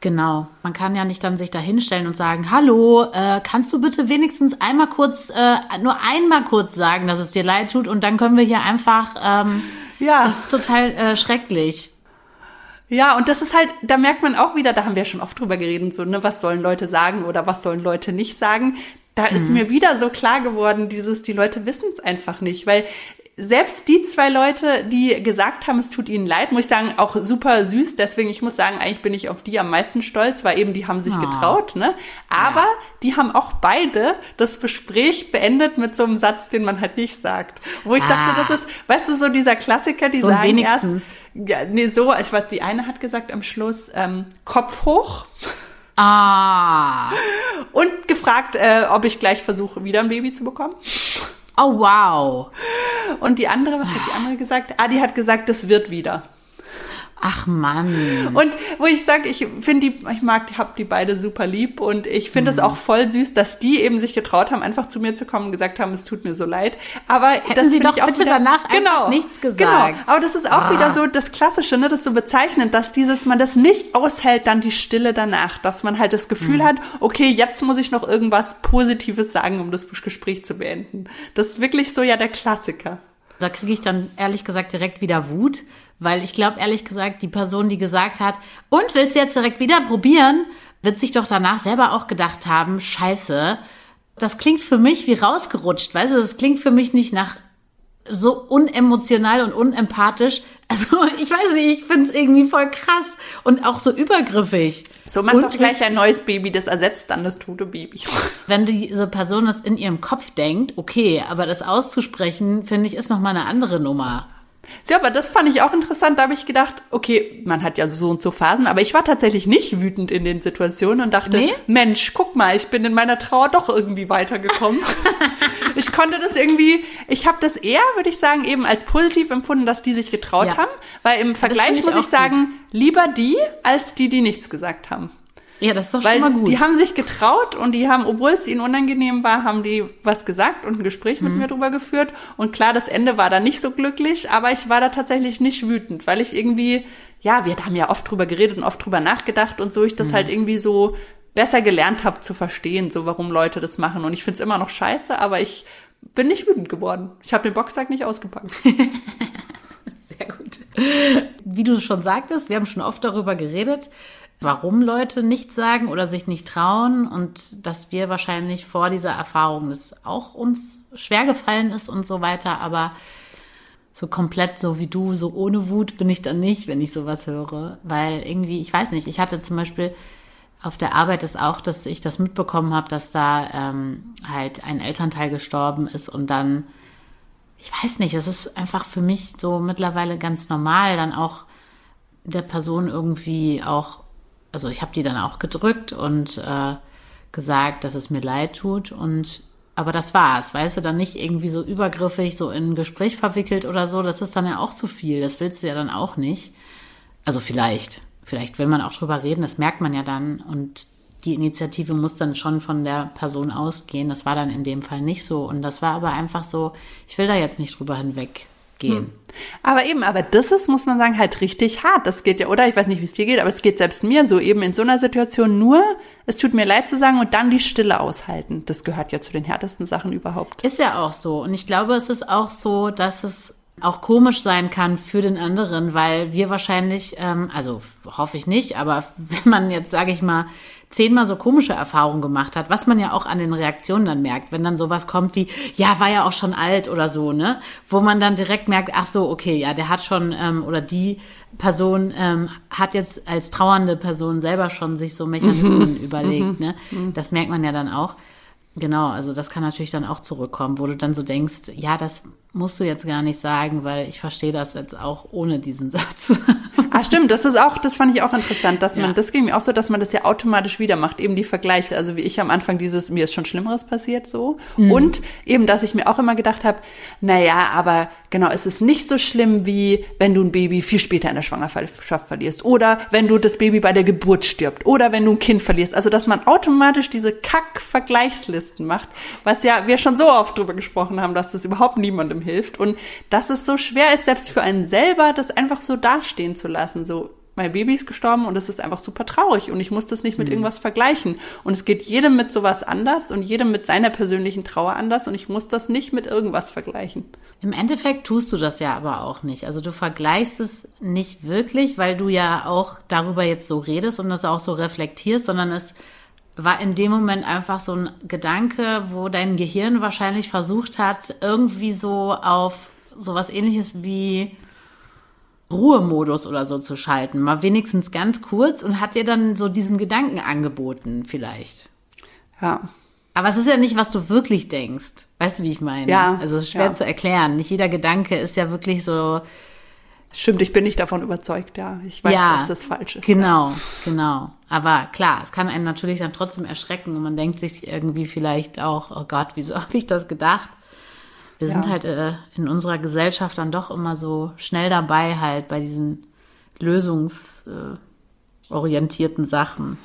Genau. Man kann ja nicht dann sich da hinstellen und sagen, hallo, äh, kannst du bitte wenigstens einmal kurz, äh, nur einmal kurz sagen, dass es dir leid tut und dann können wir hier einfach, ähm, Ja. das ist total äh, schrecklich. Ja, und das ist halt, da merkt man auch wieder, da haben wir schon oft drüber geredet, so, ne, was sollen Leute sagen oder was sollen Leute nicht sagen. Da ist mir wieder so klar geworden, dieses, die Leute wissen es einfach nicht, weil selbst die zwei Leute, die gesagt haben, es tut ihnen leid, muss ich sagen, auch super süß. Deswegen, ich muss sagen, eigentlich bin ich auf die am meisten stolz, weil eben die haben sich Ah. getraut, ne? Aber die haben auch beide das Gespräch beendet mit so einem Satz, den man halt nicht sagt. Wo ich dachte, Ah. das ist, weißt du, so dieser Klassiker, die So sagen wenigstens. erst, ja, nee, so, ich weiß, die eine hat gesagt am Schluss, ähm, Kopf hoch Ah. und gefragt, äh, ob ich gleich versuche, wieder ein Baby zu bekommen. Oh, wow. Und die andere, was hat die andere gesagt? Ah, die hat gesagt, das wird wieder. Ach Mann. Und wo ich sage, ich finde die, ich mag, hab die beide super lieb und ich finde es auch voll süß, dass die eben sich getraut haben, einfach zu mir zu kommen und gesagt haben, es tut mir so leid. Aber das sie doch ich auch bitte wieder, danach einfach genau, nichts gesagt. Genau. Aber das ist auch Ah. wieder so das Klassische, ne, das ist so bezeichnend, dass dieses, man das nicht aushält, dann die Stille danach, dass man halt das Gefühl hat, okay, jetzt muss ich noch irgendwas Positives sagen, um das Gespräch zu beenden. Das ist wirklich so ja der Klassiker. Da kriege ich dann ehrlich gesagt direkt wieder Wut, weil ich glaube ehrlich gesagt, die Person, die gesagt hat, und willst du jetzt direkt wieder probieren, wird sich doch danach selber auch gedacht haben, scheiße, das klingt für mich wie rausgerutscht, weißt du, das klingt für mich nicht nach so unemotional und unempathisch. Also ich weiß nicht, ich finde es irgendwie voll krass und auch so übergriffig. So macht und doch gleich ein neues Baby, das ersetzt dann das tote Baby. wenn diese Person das in ihrem Kopf denkt, okay, aber das auszusprechen, finde ich, ist noch mal eine andere Nummer. Ja, aber das fand ich auch interessant. Da habe ich gedacht, okay, man hat ja so und so Phasen, aber ich war tatsächlich nicht wütend in den Situationen und dachte, Nee? Mensch, guck mal, ich bin in meiner Trauer doch irgendwie weitergekommen. ich konnte das irgendwie, ich habe das eher, würde ich sagen, eben als positiv empfunden, dass die sich getraut Ja. haben, weil im Vergleich ich muss ich sagen, lieber die als die, die nichts gesagt haben. Ja, das ist doch Weil schon mal gut. die haben sich getraut und die haben, obwohl es ihnen unangenehm war, haben die was gesagt und ein Gespräch Mhm. mit mir drüber geführt. Und klar, das Ende war da nicht so glücklich, aber ich war da tatsächlich nicht wütend, weil ich irgendwie, ja, wir haben ja oft drüber geredet und oft drüber nachgedacht und so ich Mhm. das halt irgendwie so besser gelernt habe zu verstehen, so warum Leute das machen. Und ich find's immer noch scheiße, aber ich bin nicht wütend geworden. Ich habe den Boxsack nicht ausgepackt. Sehr gut. Wie du schon sagtest, wir haben schon oft darüber geredet, warum Leute nichts sagen oder sich nicht trauen und dass wir wahrscheinlich vor dieser Erfahrung das auch uns schwer gefallen ist und so weiter, aber so komplett so wie du, so ohne Wut bin ich dann nicht, wenn ich sowas höre, weil irgendwie, ich weiß nicht, ich hatte zum Beispiel auf der Arbeit ist auch, dass ich das mitbekommen habe, dass da ähm, halt ein Elternteil gestorben ist und dann ich weiß nicht, es ist einfach für mich so mittlerweile ganz normal, dann auch der Person irgendwie auch, also ich habe die dann auch gedrückt und äh, gesagt, dass es mir leid tut und aber das war's, weißt du, dann nicht irgendwie so übergriffig, so in ein Gespräch verwickelt oder so, das ist dann ja auch zu viel, das willst du ja dann auch nicht. Also vielleicht, vielleicht will man auch drüber reden, das merkt man ja dann und die Initiative muss dann schon von der Person ausgehen. Das war dann in dem Fall nicht so. Und das war aber einfach so, ich will da jetzt nicht drüber hinweggehen. Aber eben, aber das ist, muss man sagen, halt richtig hart. Das geht ja, oder? Ich weiß nicht, wie es dir geht, aber es geht selbst mir so eben in so einer Situation nur, es tut mir leid zu sagen und dann die Stille aushalten. Das gehört ja zu den härtesten Sachen überhaupt. Ist ja auch so. Und ich glaube, es ist auch so, dass es auch komisch sein kann für den anderen, weil wir wahrscheinlich, ähm, also hoffe ich nicht, aber wenn man jetzt, sage ich mal, zehnmal so komische Erfahrungen gemacht hat, was man ja auch an den Reaktionen dann merkt, wenn dann sowas kommt wie, ja, war ja auch schon alt oder so, ne? Wo man dann direkt merkt, ach so, okay, ja, der hat schon, ähm, oder die Person ähm, hat jetzt als trauernde Person selber schon sich so Mechanismen Mhm. überlegt, ne? Das merkt man ja dann auch. Genau, also das kann natürlich dann auch zurückkommen, wo du dann so denkst, ja, das musst du jetzt gar nicht sagen, weil ich verstehe das jetzt auch ohne diesen Satz. Ah, stimmt, das ist auch, das fand ich auch interessant, dass man, Ja. das ging mir auch so, dass man das ja automatisch wieder macht, eben die Vergleiche. Also wie ich am Anfang dieses, mir ist schon Schlimmeres passiert so. Mhm. Und eben, dass ich mir auch immer gedacht habe, na ja, aber genau, es ist nicht so schlimm, wie wenn du ein Baby viel später in der Schwangerschaft verlierst. Oder wenn du das Baby bei der Geburt stirbt. Oder wenn du ein Kind verlierst. Also, dass man automatisch diese Kack-Vergleichslisten macht, was ja wir schon so oft drüber gesprochen haben, dass das überhaupt niemandem hilft. Und dass es so schwer ist, selbst für einen selber, das einfach so dastehen zu lassen. So, mein Baby ist gestorben und es ist einfach super traurig und ich muss das nicht mit irgendwas vergleichen. Und es geht jedem mit sowas anders und jedem mit seiner persönlichen Trauer anders und ich muss das nicht mit irgendwas vergleichen. Im Endeffekt tust du das ja aber auch nicht. Also du vergleichst es nicht wirklich, weil du ja auch darüber jetzt so redest und das auch so reflektierst, sondern es war in dem Moment einfach so ein Gedanke, wo dein Gehirn wahrscheinlich versucht hat, irgendwie so auf sowas ähnliches wie Ruhemodus oder so zu schalten. Mal wenigstens ganz kurz und hat dir dann so diesen Gedanken angeboten, vielleicht. Ja. Aber es ist ja nicht, was du wirklich denkst. Weißt du, wie ich meine? Ja, Also es ist schwer ja. zu erklären. Nicht jeder Gedanke ist ja wirklich so. Stimmt, ich bin nicht davon überzeugt, ja. Ich weiß, ja, dass das falsch ist. Genau, genau. Aber klar, es kann einen natürlich dann trotzdem erschrecken und man denkt sich irgendwie vielleicht auch, oh Gott, wieso habe ich das gedacht? Wir sind Ja. halt äh, in unserer Gesellschaft dann doch immer so schnell dabei halt bei diesen lösungsorientierten äh, Sachen.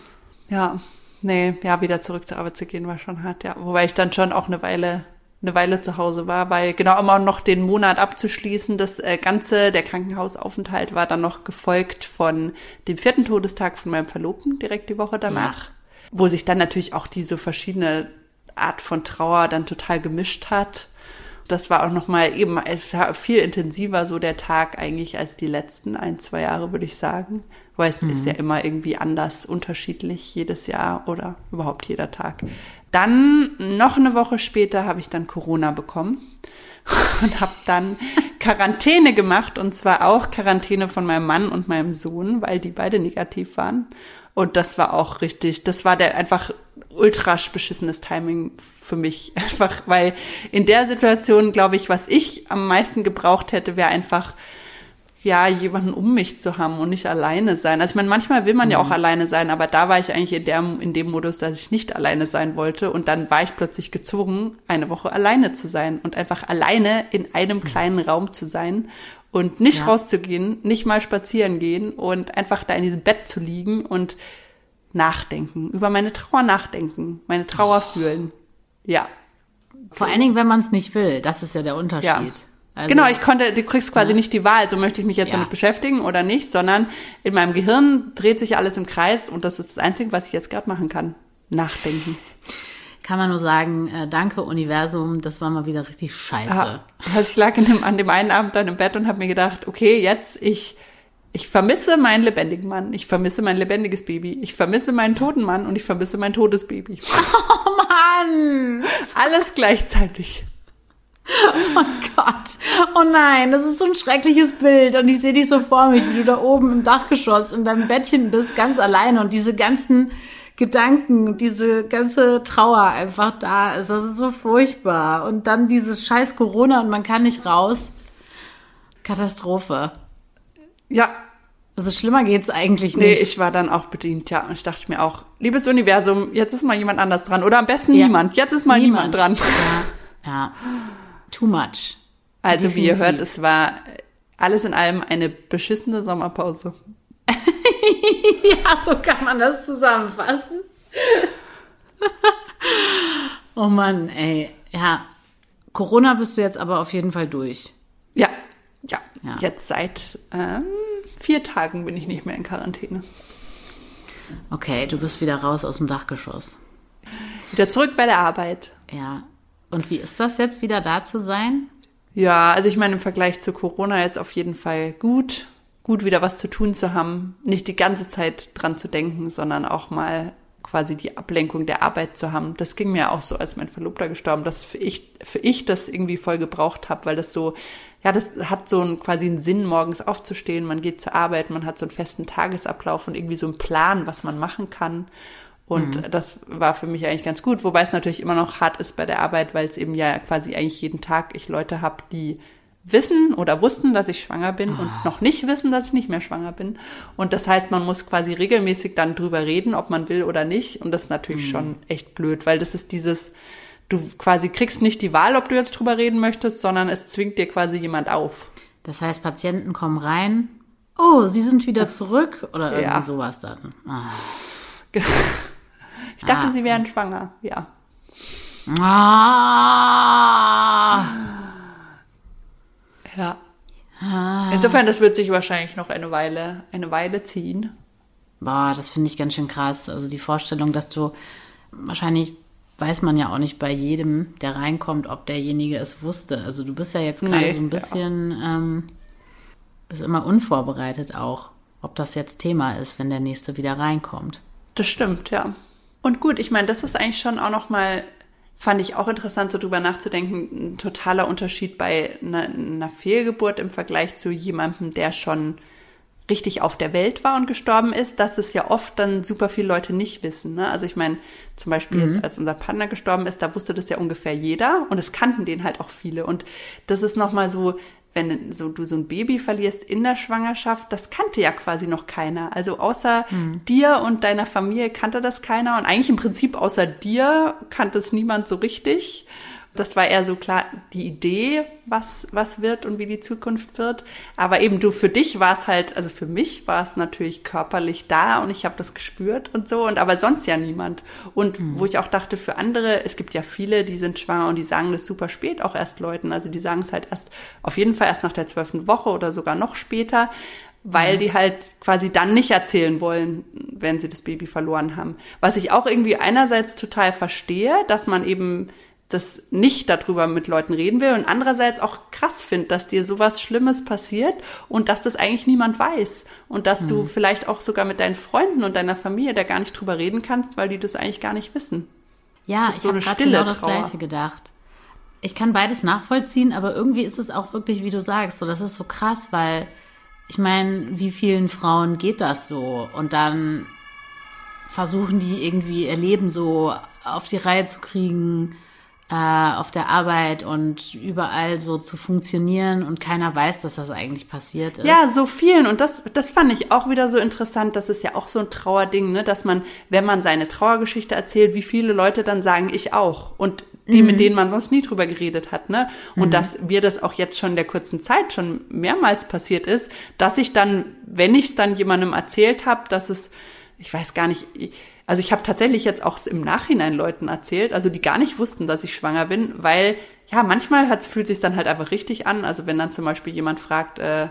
Ja, nee, ja, wieder zurück zur Arbeit zu gehen war schon hart, ja. Wobei ich dann schon auch eine Weile, eine Weile zu Hause war, weil genau immer noch den Monat abzuschließen, das äh, ganze, der Krankenhausaufenthalt war dann noch gefolgt von dem vierten Todestag von meinem Verlobten, direkt die Woche danach. Wo sich dann natürlich auch diese verschiedene Art von Trauer dann total gemischt hat. Das war auch nochmal eben viel intensiver so der Tag eigentlich als die letzten ein, zwei Jahre, würde ich sagen. Weil es ist ja immer irgendwie anders, unterschiedlich jedes Jahr oder überhaupt jeder Tag. Dann noch eine Woche später habe ich dann Corona bekommen und habe dann Quarantäne gemacht und zwar auch Quarantäne von meinem Mann und meinem Sohn, weil die beide negativ waren. Und das war auch richtig, das war der einfach ultra beschissenes Timing für mich. Einfach, weil in der Situation, glaube ich, was ich am meisten gebraucht hätte, wäre einfach, ja, jemanden um mich zu haben und nicht alleine sein. Also ich meine, manchmal will man ja auch alleine sein, aber da war ich eigentlich in, der, in dem Modus, dass ich nicht alleine sein wollte. Und dann war ich plötzlich gezwungen, eine Woche alleine zu sein und einfach alleine in einem kleinen Raum zu sein und nicht Ja. rauszugehen, nicht mal spazieren gehen und einfach da in diesem Bett zu liegen und nachdenken, über meine Trauer nachdenken, meine Trauer fühlen. Ja. Vor allen Dingen, wenn man es nicht will. Das ist ja der Unterschied. Ja. Also, genau, ich konnte, du kriegst quasi nicht die Wahl, so möchte ich mich jetzt Ja. damit beschäftigen oder nicht, sondern in meinem Gehirn dreht sich alles im Kreis und das ist das Einzige, was ich jetzt gerade machen kann. Nachdenken. kann man nur sagen, äh, danke Universum, das war mal wieder richtig scheiße. Ja. Also ich lag dem, an dem einen Abend dann im Bett und habe mir gedacht, okay, jetzt ich ich vermisse meinen lebendigen Mann, ich vermisse mein lebendiges Baby, ich vermisse meinen toten Mann und ich vermisse mein totes Baby. Oh Mann! Alles gleichzeitig. Oh Gott. Oh nein, das ist so ein schreckliches Bild. Und ich sehe dich so vor mich, wie du da oben im Dachgeschoss in deinem Bettchen bist, ganz alleine und diese ganzen Gedanken, diese ganze Trauer einfach da ist. Das ist so furchtbar. Und dann dieses scheiß Corona und man kann nicht raus. Katastrophe. Ja, Also schlimmer geht's eigentlich Nee, nicht. ich war dann auch bedient, ja. Und ich dachte mir auch, liebes Universum, jetzt ist mal jemand anders dran. Oder am besten Ja. niemand. Jetzt ist mal niemand, dran. Ja, ja. Too much. Also wie ihr Definitiv. hört, es war alles in allem eine beschissene Sommerpause. Ja, so kann man das zusammenfassen. oh Mann, ey. Ja, Corona bist du jetzt aber auf jeden Fall durch. Ja, ja. Ja. Jetzt seit ähm, vier Tagen bin ich nicht mehr in Quarantäne. Okay, du bist wieder raus aus dem Dachgeschoss. Wieder zurück bei der Arbeit. Ja. Und wie ist das jetzt, wieder da zu sein? Ja, also ich meine, im Vergleich zu Corona jetzt auf jeden Fall gut. Gut, wieder was zu tun zu haben. Nicht die ganze Zeit dran zu denken, sondern auch mal quasi die Ablenkung der Arbeit zu haben. Das ging mir auch so, als mein Verlobter gestorben, dass für ich, für ich das irgendwie voll gebraucht habe, weil das so, ja, das hat so einen, quasi einen Sinn, morgens aufzustehen, man geht zur Arbeit, man hat so einen festen Tagesablauf und irgendwie so einen Plan, was man machen kann. Und mhm. das war für mich eigentlich ganz gut, wobei es natürlich immer noch hart ist bei der Arbeit, weil es eben ja quasi eigentlich jeden Tag ich Leute habe, die wissen oder wussten, dass ich schwanger bin oh. und ah. noch nicht wissen, dass ich nicht mehr schwanger bin. Und das heißt, man muss quasi regelmäßig dann drüber reden, ob man will oder nicht. Und das ist natürlich mhm. schon echt blöd, weil das ist dieses, du quasi kriegst nicht die Wahl, ob du jetzt drüber reden möchtest, sondern es zwingt dir quasi jemand auf. Das heißt, Patienten kommen rein, oh, sie sind wieder zurück oder irgendwie ja. sowas dann. Ah. Ich dachte, ah. sie wären schwanger, ja. Ah. Ja. Ah. Insofern, das wird sich wahrscheinlich noch eine Weile, eine Weile ziehen. Boah, das finde ich ganz schön krass. Also die Vorstellung, dass du wahrscheinlich weiß man ja auch nicht bei jedem, der reinkommt, ob derjenige es wusste. Also du bist ja jetzt gerade nee, so ein bisschen, ja. ähm, bist immer unvorbereitet auch, ob das jetzt Thema ist, wenn der nächste wieder reinkommt. Das stimmt, ja. Und gut, ich meine, das ist eigentlich schon auch noch mal fand ich auch interessant, so drüber nachzudenken, ein totaler Unterschied bei einer, einer Fehlgeburt im Vergleich zu jemandem, der schon richtig auf der Welt war und gestorben ist, dass es ja oft dann super viele Leute nicht wissen. Ne? Also ich meine, zum Beispiel mhm. jetzt, als unser Partner gestorben ist, da wusste das ja ungefähr jeder und es kannten den halt auch viele. Und das ist nochmal so, wenn so du so ein Baby verlierst in der Schwangerschaft, das kannte ja quasi noch keiner. Also außer mhm. dir und deiner Familie kannte das keiner und eigentlich im Prinzip außer dir kannte es niemand so richtig. Das war eher so klar die Idee, was, was wird und wie die Zukunft wird. Aber eben du, für dich war es halt, also für mich war es natürlich körperlich da und ich habe das gespürt und so und aber sonst ja niemand. Und mhm. wo ich auch dachte, für andere, es gibt ja viele, die sind schwanger und die sagen das super spät auch erst Leuten. Also die sagen es halt erst, auf jeden Fall erst nach der zwölften Woche oder sogar noch später weil die halt quasi dann nicht erzählen wollen, wenn sie das Baby verloren haben. Was ich auch irgendwie einerseits total verstehe, dass man eben das nicht darüber mit Leuten reden will und andererseits auch krass findet, dass dir sowas Schlimmes passiert und dass das eigentlich niemand weiß und dass mhm. du vielleicht auch sogar mit deinen Freunden und deiner Familie da gar nicht drüber reden kannst, weil die das eigentlich gar nicht wissen. Ja, ich so habe gerade genau das Trauer. Gleiche gedacht. Ich kann beides nachvollziehen, aber irgendwie ist es auch wirklich, wie du sagst, so das ist so krass, weil ich meine, wie vielen Frauen geht das so und dann versuchen die irgendwie ihr Leben so auf die Reihe zu kriegen äh, auf der Arbeit und überall so zu funktionieren und keiner weiß, dass das eigentlich passiert ist. Ja, so vielen. Und das, das fand ich auch wieder so interessant. Das ist ja auch so ein Trauerding, ne? dass man, wenn man seine Trauergeschichte erzählt, wie viele Leute dann sagen, ich auch. Und die, mhm. mit denen man sonst nie drüber geredet hat, ne? Und mhm. dass wir das auch jetzt schon in der kurzen Zeit schon mehrmals passiert ist, dass ich dann, wenn ich es dann jemandem erzählt habe, dass es, ich weiß gar nicht, also ich habe tatsächlich jetzt auch im Nachhinein Leuten erzählt, also die gar nicht wussten, dass ich schwanger bin, weil ja, manchmal hat, fühlt sich dann halt einfach richtig an. Also wenn dann zum Beispiel jemand fragt, äh,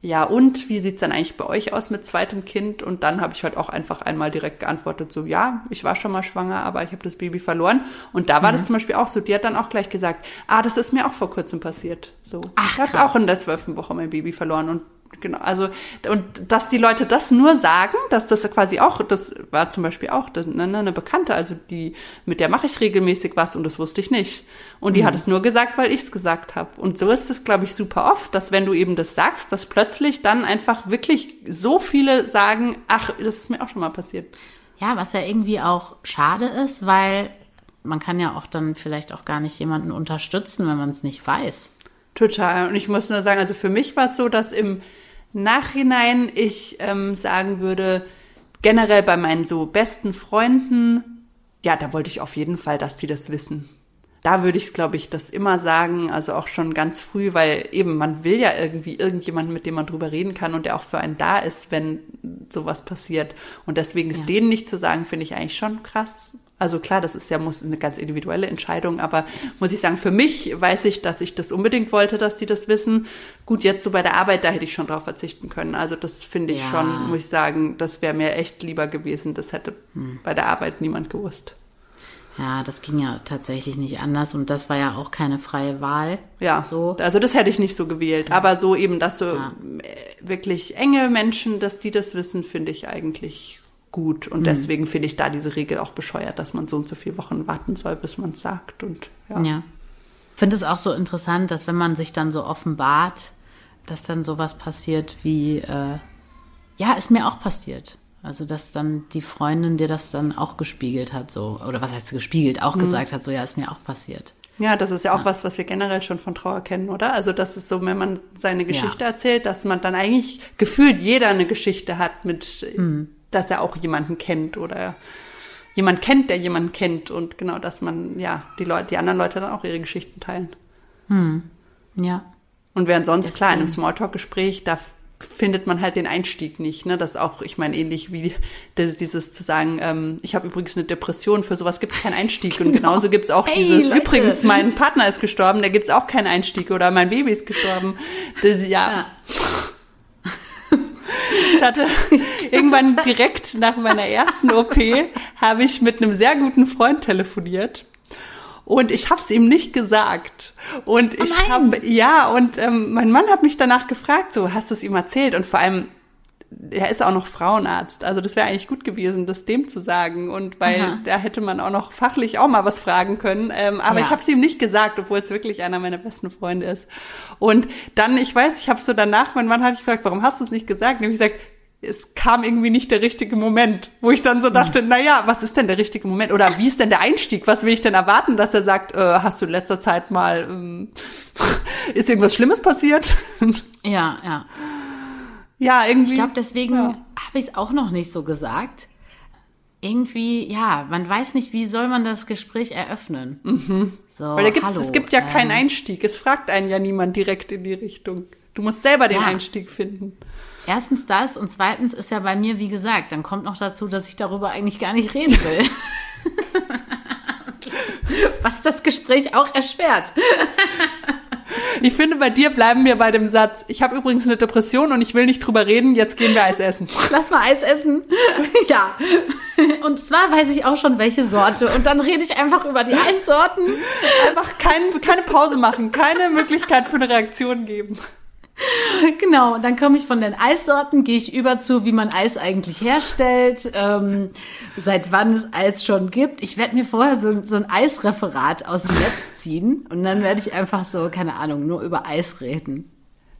ja und, wie sieht's dann eigentlich bei euch aus mit zweitem Kind? Und dann habe ich halt auch einfach einmal direkt geantwortet, so ja, ich war schon mal schwanger, aber ich habe das Baby verloren. Und da war mhm. das zum Beispiel auch so, die hat dann auch gleich gesagt, ah, das ist mir auch vor kurzem passiert. So, Ach, ich habe auch in der zwölften Woche mein Baby verloren und genau, also und dass die Leute das nur sagen, dass das quasi auch, das war zum Beispiel auch eine, ne, eine Bekannte, also die mit der mache ich regelmäßig was und das wusste ich nicht. Und die mhm. hat es nur gesagt, weil ich es gesagt habe. Und so ist es, glaube ich, super oft, dass wenn du eben das sagst, dass plötzlich dann einfach wirklich so viele sagen, ach, das ist mir auch schon mal passiert. Ja, was ja irgendwie auch schade ist, weil man kann ja auch dann vielleicht auch gar nicht jemanden unterstützen, wenn man es nicht weiß. Total. Und ich muss nur sagen, also für mich war es so, dass im Nachhinein ich ähm, sagen würde, generell bei meinen so besten Freunden, ja, da wollte ich auf jeden Fall, dass die das wissen. Da würde ich, glaube ich, das immer sagen, also auch schon ganz früh, weil eben man will ja irgendwie irgendjemanden, mit dem man drüber reden kann und der auch für einen da ist, wenn sowas passiert. Und deswegen ist ja. denen nicht zu sagen, finde ich eigentlich schon krass. Also klar, das ist ja muss eine ganz individuelle Entscheidung, aber muss ich sagen, für mich weiß ich, dass ich das unbedingt wollte, dass die das wissen. Gut, jetzt so bei der Arbeit, da hätte ich schon drauf verzichten können. Also das finde ich ja. schon, muss ich sagen, das wäre mir echt lieber gewesen. Das hätte hm. bei der Arbeit niemand gewusst. Ja, das ging ja tatsächlich nicht anders und das war ja auch keine freie Wahl. Ja, so. also das hätte ich nicht so gewählt. Ja. Aber so eben, dass so ja. wirklich enge Menschen, dass die das wissen, finde ich eigentlich gut. Und mhm. deswegen finde ich da diese Regel auch bescheuert, dass man so und so viele Wochen warten soll, bis man es sagt. Und ja. ja. Finde es auch so interessant, dass wenn man sich dann so offenbart, dass dann sowas passiert wie, äh, ja, ist mir auch passiert. Also, dass dann die Freundin dir das dann auch gespiegelt hat, so, oder was heißt gespiegelt, auch mhm. gesagt hat, so, ja, ist mir auch passiert. Ja, das ist ja auch ja. was, was wir generell schon von Trauer kennen, oder? Also, das ist so, wenn man seine Geschichte ja. erzählt, dass man dann eigentlich gefühlt jeder eine Geschichte hat mit, mhm. Dass er auch jemanden kennt oder jemand kennt, der jemanden kennt und genau, dass man, ja, die Leute, die anderen Leute dann auch ihre Geschichten teilen. Mhm. Ja. Und während sonst, Deswegen. klar, in einem Smalltalk-Gespräch, da findet man halt den Einstieg nicht. Ne? Das auch, ich meine, ähnlich wie das, dieses zu sagen, ähm, ich habe übrigens eine Depression, für sowas gibt es keinen Einstieg. Genau. Und genauso gibt es auch hey, dieses, Leute. übrigens, mein Partner ist gestorben, da gibt es auch keinen Einstieg oder mein Baby ist gestorben. Das, ja. ja. Ich hatte irgendwann direkt nach meiner ersten OP habe ich mit einem sehr guten Freund telefoniert und ich habe es ihm nicht gesagt. Und oh ich oh habe ja und ähm, mein Mann hat mich danach gefragt, so hast du es ihm erzählt? Und vor allem er ist auch noch Frauenarzt, also das wäre eigentlich gut gewesen, das dem zu sagen und weil Aha. da hätte man auch noch fachlich auch mal was fragen können, ähm, aber ja. ich habe es ihm nicht gesagt, obwohl es wirklich einer meiner besten Freunde ist. Und dann, ich weiß, ich habe so danach, mein Mann hat gefragt, warum hast du es nicht gesagt? Und ich gesagt, es kam irgendwie nicht der richtige Moment, wo ich dann so hm. dachte, mhm. na ja, was ist denn der richtige Moment oder wie ist denn der Einstieg? Was will ich denn erwarten, dass er sagt, äh, hast du in letzter Zeit mal ähm, ist irgendwas Schlimmes passiert? Ja, ja. Ja, irgendwie. Ich glaube, deswegen ja. habe ich es auch noch nicht so gesagt. Irgendwie, ja, man weiß nicht, wie soll man das Gespräch eröffnen. Mhm. So, Weil da gibt's, hallo, es gibt ja ähm, keinen Einstieg. Es fragt einen ja niemand direkt in die Richtung. Du musst selber den ja. Einstieg finden. Erstens das und zweitens ist ja bei mir, wie gesagt, dann kommt noch dazu, dass ich darüber eigentlich gar nicht reden will. Was das Gespräch auch erschwert. Ich finde, bei dir bleiben wir bei dem Satz, ich habe übrigens eine Depression und ich will nicht drüber reden, jetzt gehen wir Eis essen. Lass mal Eis essen. Ja. Und zwar weiß ich auch schon, welche Sorte. Und dann rede ich einfach über die Eissorten. Einfach kein, keine Pause machen, keine Möglichkeit für eine Reaktion geben. Genau, dann komme ich von den Eissorten, gehe ich über zu, wie man Eis eigentlich herstellt, ähm, seit wann es Eis schon gibt. Ich werde mir vorher so, so ein Eisreferat aus dem Netz ziehen und dann werde ich einfach so, keine Ahnung, nur über Eis reden.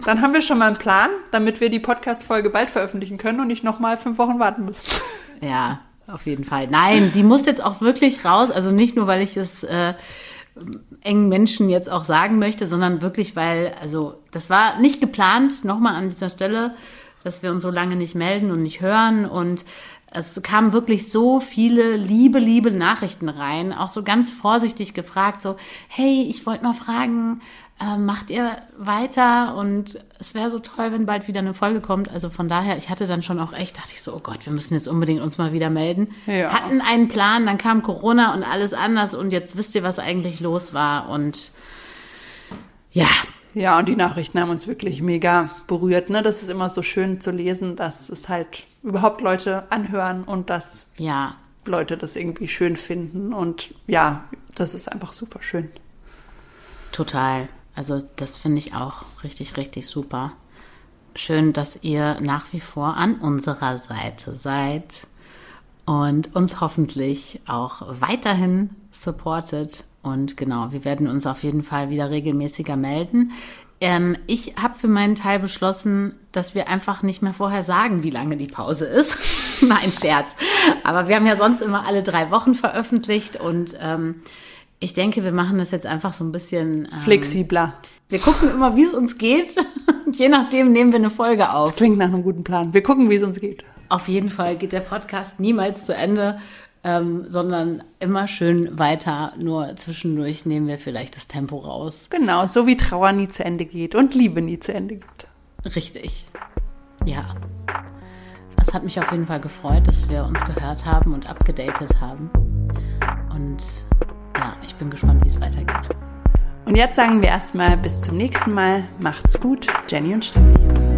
Dann haben wir schon mal einen Plan, damit wir die Podcast-Folge bald veröffentlichen können und nicht nochmal fünf Wochen warten müssen. Ja, auf jeden Fall. Nein, die muss jetzt auch wirklich raus. Also nicht nur, weil ich es äh, engen Menschen jetzt auch sagen möchte, sondern wirklich, weil, also das war nicht geplant, nochmal an dieser Stelle, dass wir uns so lange nicht melden und nicht hören. Und es kamen wirklich so viele liebe, liebe Nachrichten rein, auch so ganz vorsichtig gefragt, so, hey, ich wollte mal fragen, äh, macht ihr weiter? Und es wäre so toll, wenn bald wieder eine Folge kommt. Also von daher, ich hatte dann schon auch echt, dachte ich so, oh Gott, wir müssen jetzt unbedingt uns mal wieder melden. Ja. Hatten einen Plan, dann kam Corona und alles anders und jetzt wisst ihr, was eigentlich los war und ja. Ja, und die Nachrichten haben uns wirklich mega berührt. Ne? Das ist immer so schön zu lesen, dass es halt überhaupt Leute anhören und dass ja. Leute das irgendwie schön finden. Und ja, das ist einfach super schön. Total. Also das finde ich auch richtig, richtig super. Schön, dass ihr nach wie vor an unserer Seite seid und uns hoffentlich auch weiterhin supportet. Und genau, wir werden uns auf jeden Fall wieder regelmäßiger melden. Ähm, ich habe für meinen Teil beschlossen, dass wir einfach nicht mehr vorher sagen, wie lange die Pause ist. Nein, Scherz. Aber wir haben ja sonst immer alle drei Wochen veröffentlicht und ähm, ich denke, wir machen das jetzt einfach so ein bisschen ähm, flexibler. Wir gucken immer, wie es uns geht. Je nachdem nehmen wir eine Folge auf. Klingt nach einem guten Plan. Wir gucken, wie es uns geht. Auf jeden Fall geht der Podcast niemals zu Ende, ähm, sondern immer schön weiter. Nur zwischendurch nehmen wir vielleicht das Tempo raus. Genau, so wie Trauer nie zu Ende geht und Liebe nie zu Ende geht. Richtig. Ja. Es hat mich auf jeden Fall gefreut, dass wir uns gehört haben und abgedatet haben. Und ja, ich bin gespannt, wie es weitergeht. Und jetzt sagen wir erstmal bis zum nächsten Mal. Macht's gut, Jenny und Steffi.